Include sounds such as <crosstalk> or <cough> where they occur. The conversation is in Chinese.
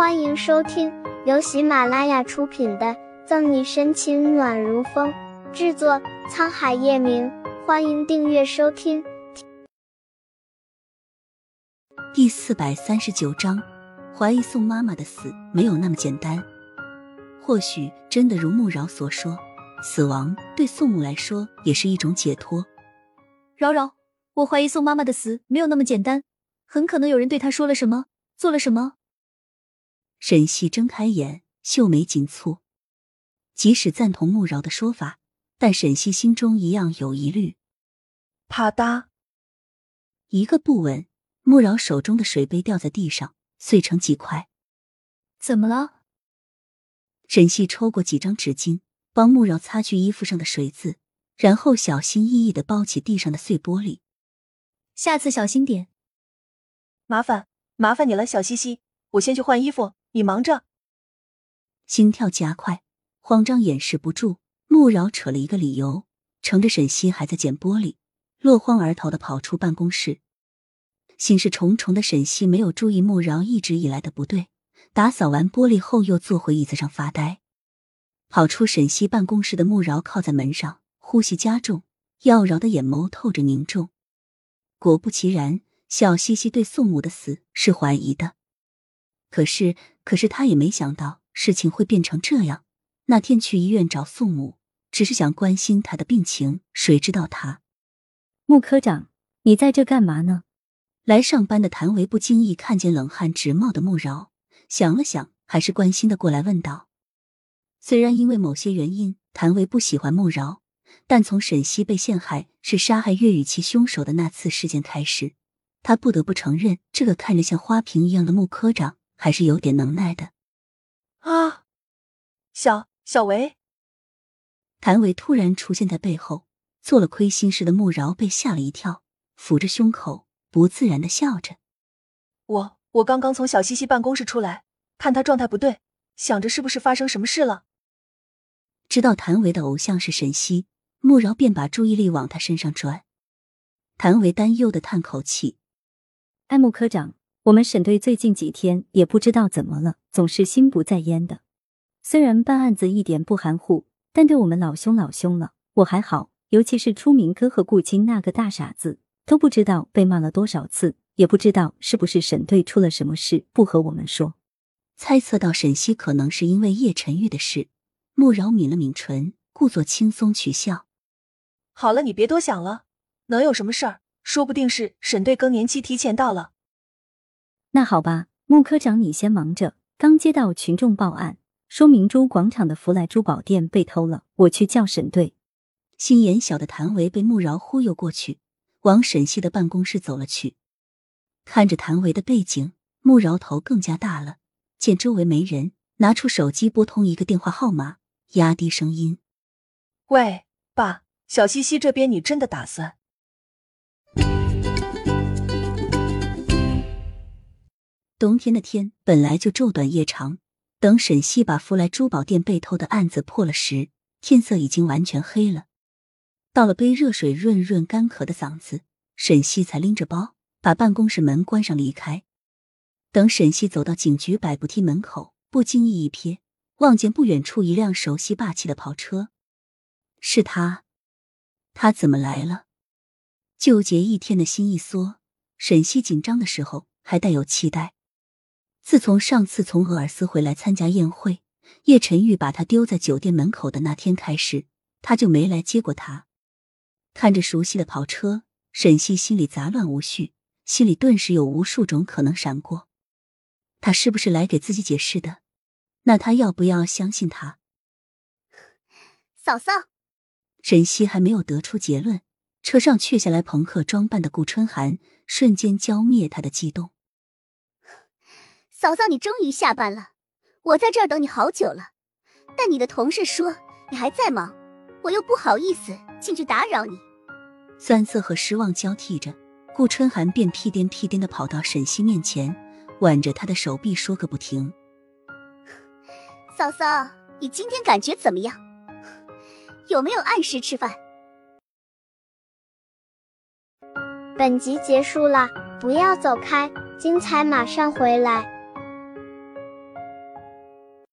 欢迎收听由喜马拉雅出品的《赠你深情暖如风》，制作沧海夜明。欢迎订阅收听。第四百三十九章，怀疑宋妈妈的死没有那么简单。或许真的如穆饶所说，死亡对宋母来说也是一种解脱。饶饶，我怀疑宋妈妈的死没有那么简单，很可能有人对她说了什么，做了什么。沈西睁开眼，秀眉紧蹙。即使赞同穆饶的说法，但沈西心中一样有疑虑。啪嗒，一个不稳，穆饶手中的水杯掉在地上，碎成几块。怎么了？沈西抽过几张纸巾，帮穆饶擦去衣服上的水渍，然后小心翼翼的包起地上的碎玻璃。下次小心点。麻烦，麻烦你了，小西西，我先去换衣服。你忙着，心跳加快，慌张掩饰不住。穆饶扯了一个理由，乘着沈西还在捡玻璃，落荒而逃的跑出办公室。心事重重的沈西没有注意穆饶一直以来的不对，打扫完玻璃后又坐回椅子上发呆。跑出沈西办公室的穆饶靠在门上，呼吸加重，妖娆的眼眸透着凝重。果不其然，小西西对宋母的死是怀疑的。可是，可是他也没想到事情会变成这样。那天去医院找宋母，只是想关心他的病情，谁知道他？穆科长，你在这干嘛呢？来上班的谭维不经意看见冷汗直冒的穆饶，想了想，还是关心的过来问道。虽然因为某些原因，谭维不喜欢穆饶，但从沈西被陷害是杀害岳雨琪凶手的那次事件开始，他不得不承认，这个看着像花瓶一样的穆科长。还是有点能耐的，啊！小小维，谭维突然出现在背后，做了亏心事的穆饶被吓了一跳，抚着胸口，不自然的笑着。我我刚刚从小西西办公室出来，看他状态不对，想着是不是发生什么事了。知道谭维的偶像是沈西，穆饶便把注意力往他身上转。谭维担忧的叹口气：“艾穆科长。”我们沈队最近几天也不知道怎么了，总是心不在焉的。虽然办案子一点不含糊，但对我们老凶老凶了。我还好，尤其是出明哥和顾青那个大傻子，都不知道被骂了多少次，也不知道是不是沈队出了什么事不和我们说。猜测到沈西可能是因为叶晨玉的事，穆饶抿了抿唇，故作轻松取笑：“好了，你别多想了，能有什么事儿？说不定是沈队更年期提前到了。”那好吧，穆科长，你先忙着。刚接到群众报案，说明珠广场的福来珠宝店被偷了，我去叫沈队。心眼小的谭维被穆饶忽悠过去，往沈西的办公室走了去。看着谭维的背景，穆饶头更加大了。见周围没人，拿出手机拨通一个电话号码，压低声音：“喂，爸，小西西这边，你真的打算？”冬天的天本来就昼短夜长，等沈西把福来珠宝店被偷的案子破了时，天色已经完全黑了。倒了杯热水润润干渴的嗓子，沈西才拎着包把办公室门关上离开。等沈西走到警局百步梯门口，不经意一瞥，望见不远处一辆熟悉霸气的跑车，是他。他怎么来了？纠结一天的心一缩，沈西紧张的时候还带有期待。自从上次从俄尔斯回来参加宴会，叶晨玉把他丢在酒店门口的那天开始，他就没来接过他。看着熟悉的跑车，沈西心里杂乱无序，心里顿时有无数种可能闪过。他是不是来给自己解释的？那他要不要相信他？嫂嫂，沈西还没有得出结论，车上却下来朋克装扮的顾春寒，瞬间浇灭他的激动。嫂嫂，你终于下班了，我在这儿等你好久了。但你的同事说你还在忙，我又不好意思进去打扰你。酸涩和失望交替着，顾春寒便屁颠屁颠的跑到沈西面前，挽着她的手臂说个不停：“ <sighs> 嫂嫂，你今天感觉怎么样？有没有按时吃饭？”本集结束了，不要走开，精彩马上回来。